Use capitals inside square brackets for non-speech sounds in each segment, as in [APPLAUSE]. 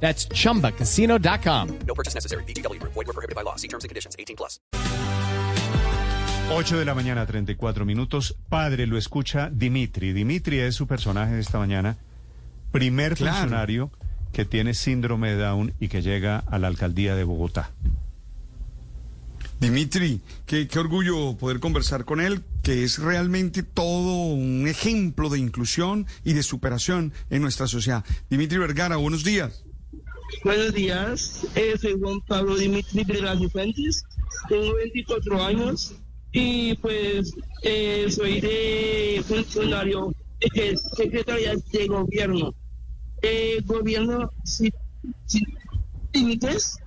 That's chumbacasino.com. No purchase necessary. BGW. Void were prohibited by law. See terms and conditions. 18 plus. 8 de la mañana, 34 minutos. Padre, lo escucha Dimitri. Dimitri es su personaje de esta mañana. Primer Claro. funcionario que tiene síndrome de Down y que llega a la alcaldía de Bogotá. Dimitri, qué, qué orgullo poder conversar con él, que es realmente todo un ejemplo de inclusión y de superación en nuestra sociedad. Dimitri Vergara, buenos días. Buenos días, eh, soy Juan Pablo Dimitri Vergas Fuentes, tengo 24 años y pues eh, soy de funcionario de Secretaría de Gobierno. Eh, gobierno sin, límites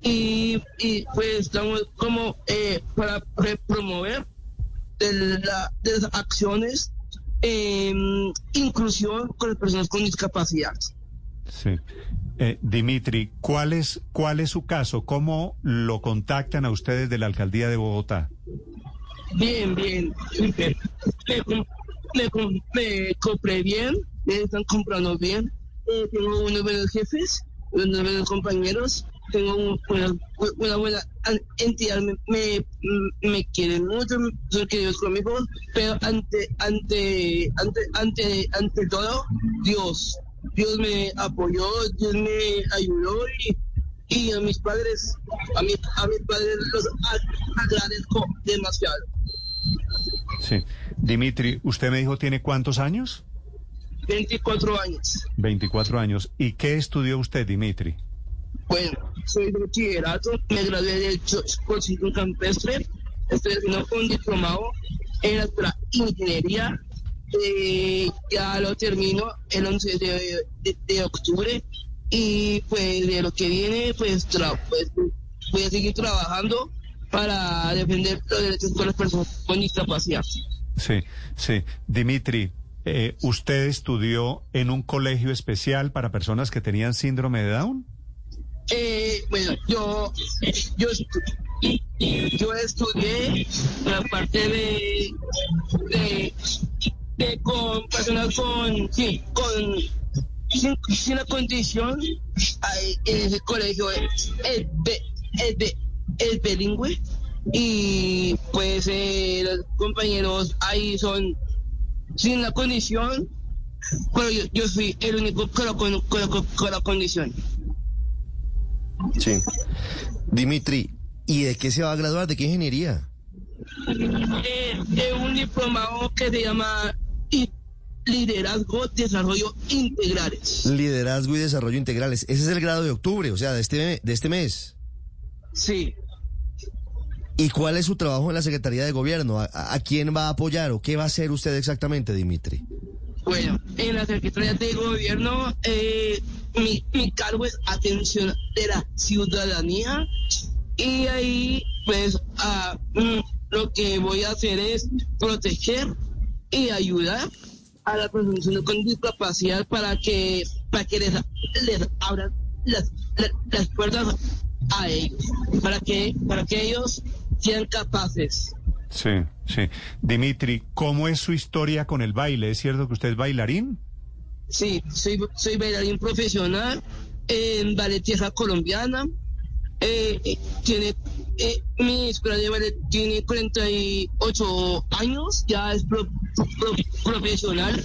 y, y pues estamos como eh, para promover de, la- de las acciones en inclusión con las personas con discapacidad. Sí. Eh, Dimitri, ¿cuál es, ¿cuál es su caso? ¿Cómo lo contactan a ustedes de la alcaldía de Bogotá? Bien, bien. Me com- me compré bien, me están comprando bien. Eh, tengo unos buenos jefes, unos buenos compañeros, tengo un- una, una buena entidad, me, me, me quieren mucho, son queridos conmigo, pero ante, ante, ante, ante, ante todo, Dios. Dios me apoyó, Dios me ayudó y, y a mis padres, a, mi, a mis padres los agradezco demasiado. Sí. Dimitri, usted me dijo, ¿tiene cuántos años? 24 años. 24 años. ¿Y qué estudió usted, Dimitri? Bueno, soy de bachillerato, me gradué del Concilio Campestre, estoy haciendo un diplomado en la ingeniería, eh, ya lo termino el 11 de, de- de octubre y pues de lo que viene pues, pues voy a seguir trabajando para defender los derechos de las personas con discapacidad. Sí, sí. Dimitri, eh, ¿usted estudió en un colegio especial para personas que tenían síndrome de Down? Eh, bueno, yo, yo, yo estudié la parte de, de con personas con, sí, con, sin, sin la condición, ahí en ese colegio es, es, es, bilingüe y pues eh, los compañeros ahí son sin la condición, pero yo, yo fui el único con la, con, con la- con la condición. Sí. Dimitri, ¿y de qué se va a graduar? ¿De qué ingeniería? eh, de un diplomado que se llama I- Liderazgo Desarrollo Integrales. Liderazgo y Desarrollo Integrales. Ese es el grado de octubre, o sea, de este, de este mes. Sí. ¿Y cuál es su trabajo en la Secretaría de Gobierno? ¿A, a quién va a apoyar o qué va a hacer usted exactamente, Dimitri? Bueno, en la Secretaría de Gobierno, eh, mi, mi cargo es atención de la ciudadanía y ahí, pues, ah, mm, lo que voy a hacer es proteger y ayudar a las personas con discapacidad para que, para que les, les abran las, las, las puertas a ellos, para que, para que ellos sean capaces. Sí, sí. Dimitri, ¿cómo es su historia con el baile? ¿Es cierto que usted es bailarín? Sí, soy, soy bailarín profesional en ballet tierra colombiana. Eh, eh, tiene, eh, mi escuela de ballet tiene 48 años, ya es pro- pro- profesional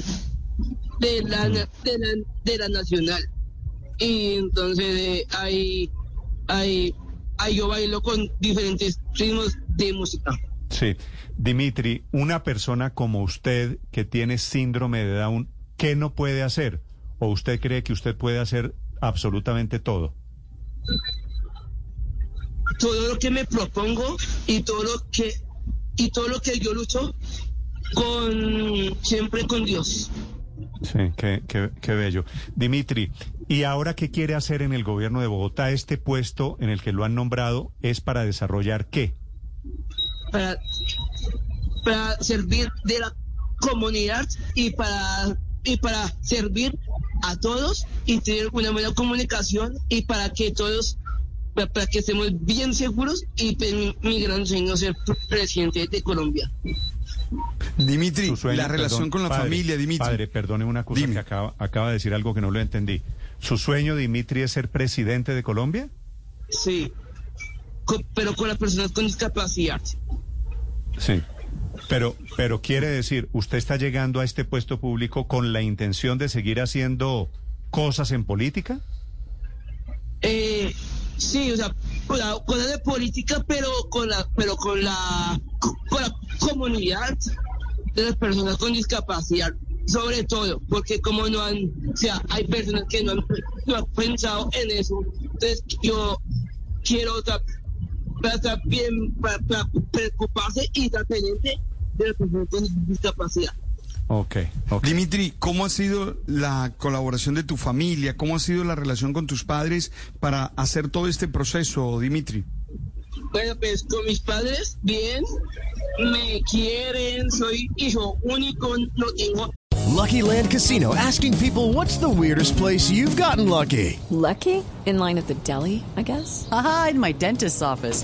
de la, de, la, de la nacional. Y entonces eh, ahí, ahí, ahí yo bailo con diferentes ritmos de música. Sí. Dimitri, una persona como usted que tiene síndrome de Down, ¿qué no puede hacer? ¿O usted cree que usted puede hacer absolutamente todo? Todo lo que me propongo y todo lo que y todo lo que yo lucho con siempre con Dios. Sí, qué, qué, qué bello. Dimitri, ¿y ahora qué quiere hacer en el gobierno de Bogotá? Este puesto en el que lo han nombrado es para desarrollar qué? para, para servir de la comunidad y para, y para servir a todos y tener una buena comunicación y para que todos, para, para que estemos bien seguros y pues, mi, mi gran sueño es ser presidente de Colombia. Dimitri, la relación perdón, con la padre, familia, Dimitri. Padre, perdone una cosa Dime. que acaba, acaba de decir algo que no lo entendí. ¿Su sueño, Dimitri, es ser presidente de Colombia? Sí, Co- pero con las personas con discapacidad. Sí. Pero, pero quiere decir, usted está llegando a este puesto público con la intención de seguir haciendo cosas en política? Sí, o sea, con la, de política, pero con la, pero con la, con la comunidad de las personas con discapacidad, sobre todo, porque como no han, o sea, hay personas que no han, no han pensado en eso, entonces yo quiero para estar bien, para, para preocuparse y estar de las personas con discapacidad. Ok, ok. Dimitri, ¿cómo ha sido la colaboración de tu familia? ¿Cómo ha sido la relación con tus padres para hacer todo este proceso, Dimitri? Bueno, pues con mis padres, bien, me quieren, soy hijo único, no tengo Lucky Land Casino asking people what's the weirdest place you've gotten lucky? Lucky? In line at the deli, I guess? Aha, in my dentist's office.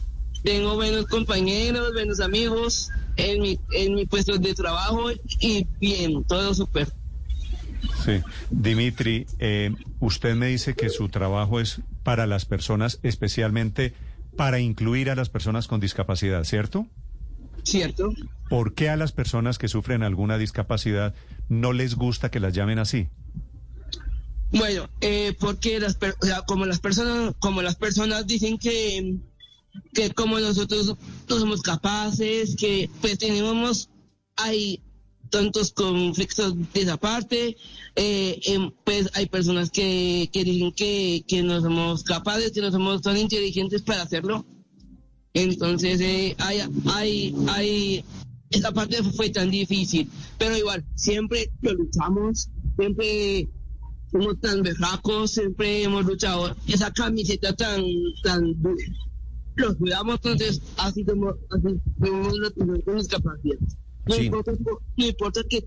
tengo buenos compañeros, buenos amigos en mi, en mi puesto de trabajo y bien, todo súper. Sí. Dimitri, eh, usted me dice que su trabajo es para las personas, especialmente para incluir a las personas con discapacidad, ¿cierto? ¿Cierto? ¿Por qué a las personas que sufren alguna discapacidad no les gusta que las llamen así? Bueno, eh, porque las, como las personas, como las personas dicen que, que como nosotros no somos capaces, que pues tenemos hay tantos conflictos de esa parte, eh, em, pues hay personas que, que dicen que, que no somos capaces, que no somos tan inteligentes para hacerlo. Entonces, eh, hay, hay, hay, esa parte fue tan difícil, pero igual, siempre lo luchamos, siempre somos tan berracos, siempre hemos luchado esa camiseta tan, tan dura. Los cuidamos, entonces así personas con discapacidad. No, Sí. importa, no importa que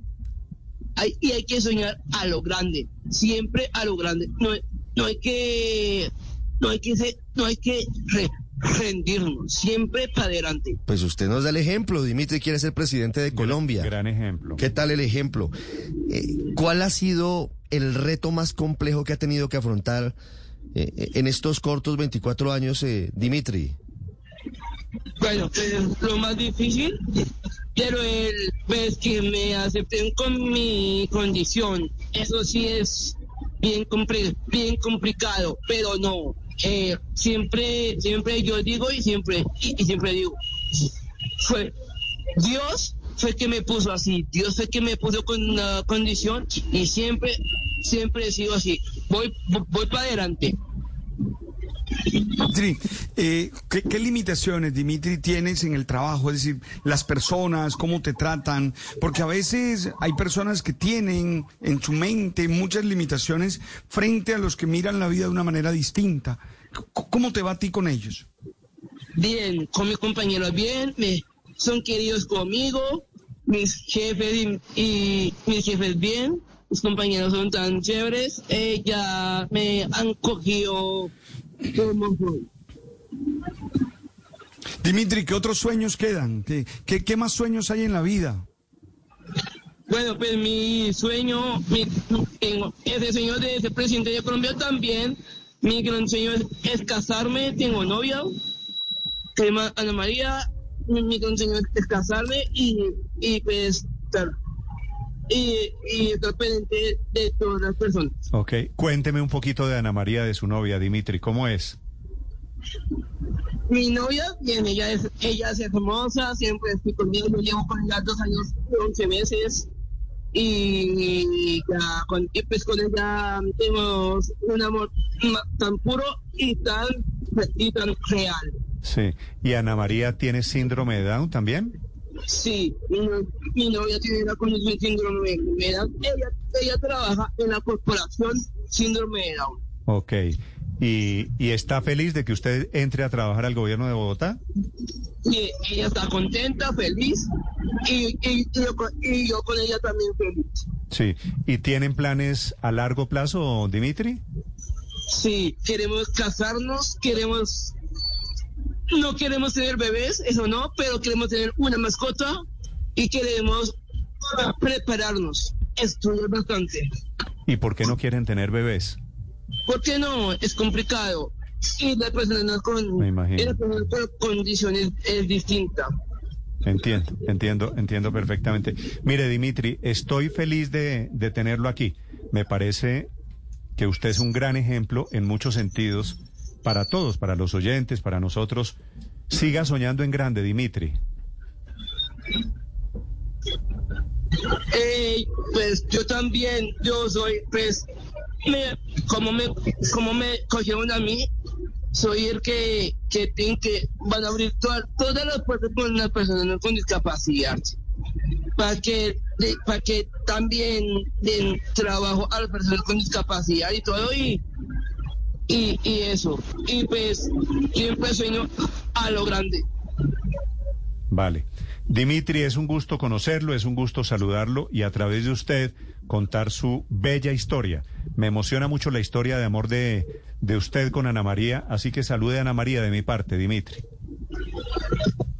hay, y hay que soñar a lo grande, siempre a lo grande. No, no hay que, no hay que ser, no hay que re- rendirnos, siempre para adelante. Pues usted nos da el ejemplo. Dimitri quiere ser presidente de Colombia. Gran ejemplo. ¿Qué tal el ejemplo? Eh, ¿Cuál ha sido el reto más complejo que ha tenido que afrontar eh, en estos cortos 24 años, eh, Dimitri? Bueno, pues, lo más difícil, pero el pues que me acepten con mi condición, eso sí es bien compli- bien complicado, pero no, eh, siempre siempre yo digo y siempre y, siempre digo, fue Dios fue que me puso así, Dios fue que me puso con una condición y siempre siempre he sido así, voy voy para adelante. Dimitri, eh, ¿qué, qué limitaciones, Dimitri, tienes en el trabajo? Es decir, las personas, cómo te tratan, porque a veces hay personas que tienen en su mente muchas limitaciones frente a los que miran la vida de una manera distinta. ¿Cómo te va a ti con ellos? bien, con mis compañeros bien, me, son queridos conmigo, mis jefes y, y mis jefes bien, mis compañeros son tan chéveres, eh, ya me han cogido como soy. Dimitri, ¿qué otros sueños quedan? ¿Qué, qué, qué más sueños hay en la vida? Bueno, pues mi sueño, mi, ese sueño de ser presidente de Colombia también. Mi gran sueño es, es casarme, tengo novia, se llama Ana María. Mi, mi gran sueño es casarme y, y pues, claro, y, y estar pendiente de todas las personas. Ok, cuénteme un poquito de Ana María, de su novia, Dimitri, ¿cómo es? Mi novia, bien, ella es, ella es hermosa, siempre estoy conmigo, yo llevo con ella dos años, once meses, y, ya con, y pues con ella tenemos un amor tan puro y tan, y tan real. Sí. ¿Y Ana María tiene síndrome de Down también? Sí, mi, no- mi novia tiene la condición síndrome de Down. Ella, ella trabaja en la corporación síndrome de Down. Ok. ¿Y, ¿Y está feliz de que usted entre a trabajar al gobierno de Bogotá? Y ella está contenta, feliz, y, y, y yo, con- y yo con ella también feliz. Sí. ¿Y tienen planes a largo plazo, Dimitri? Sí, queremos casarnos, queremos... No queremos tener bebés, eso no, pero queremos tener una mascota y queremos prepararnos, estudiar bastante. ¿Y por qué no quieren tener bebés? ¿Por qué no? Es complicado. Y la persona con, la persona con condiciones es distinta. Entiendo, entiendo, entiendo perfectamente. Mire, Dimitri, estoy feliz de, de tenerlo aquí. Me parece que usted es un gran ejemplo en muchos sentidos para todos, para los oyentes, para nosotros. Siga soñando en grande, Dimitri. Eh, pues yo también, yo soy, pues, me, como me, como me cogieron a mí, soy el que, que que, van a abrir toda- todas las puertas con las personas con discapacidad. Para que, para que también den trabajo a las personas con discapacidad y todo, y, y, y eso. Y pues, siempre sueño a lo grande. Vale. Dimitri, es un gusto conocerlo, es un gusto saludarlo y a través de usted contar su bella historia. Me emociona mucho la historia de amor de, de usted con Ana María, así que salude a Ana María de mi parte, Dimitri.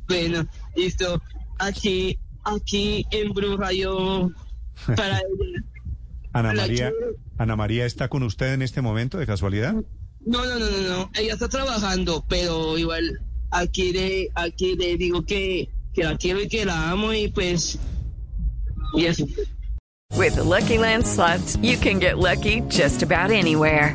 Bueno, listo. Aquí, aquí en Bruja yo para [LAUGHS] ella. Ana María. Ana María está con usted en este momento de casualidad. No, no, no, no, no. Ella está trabajando, pero igual aquí le, aquí le digo que, que la quiero y que la amo y pues y eso. With the Lucky Land slots, you can get lucky just about anywhere.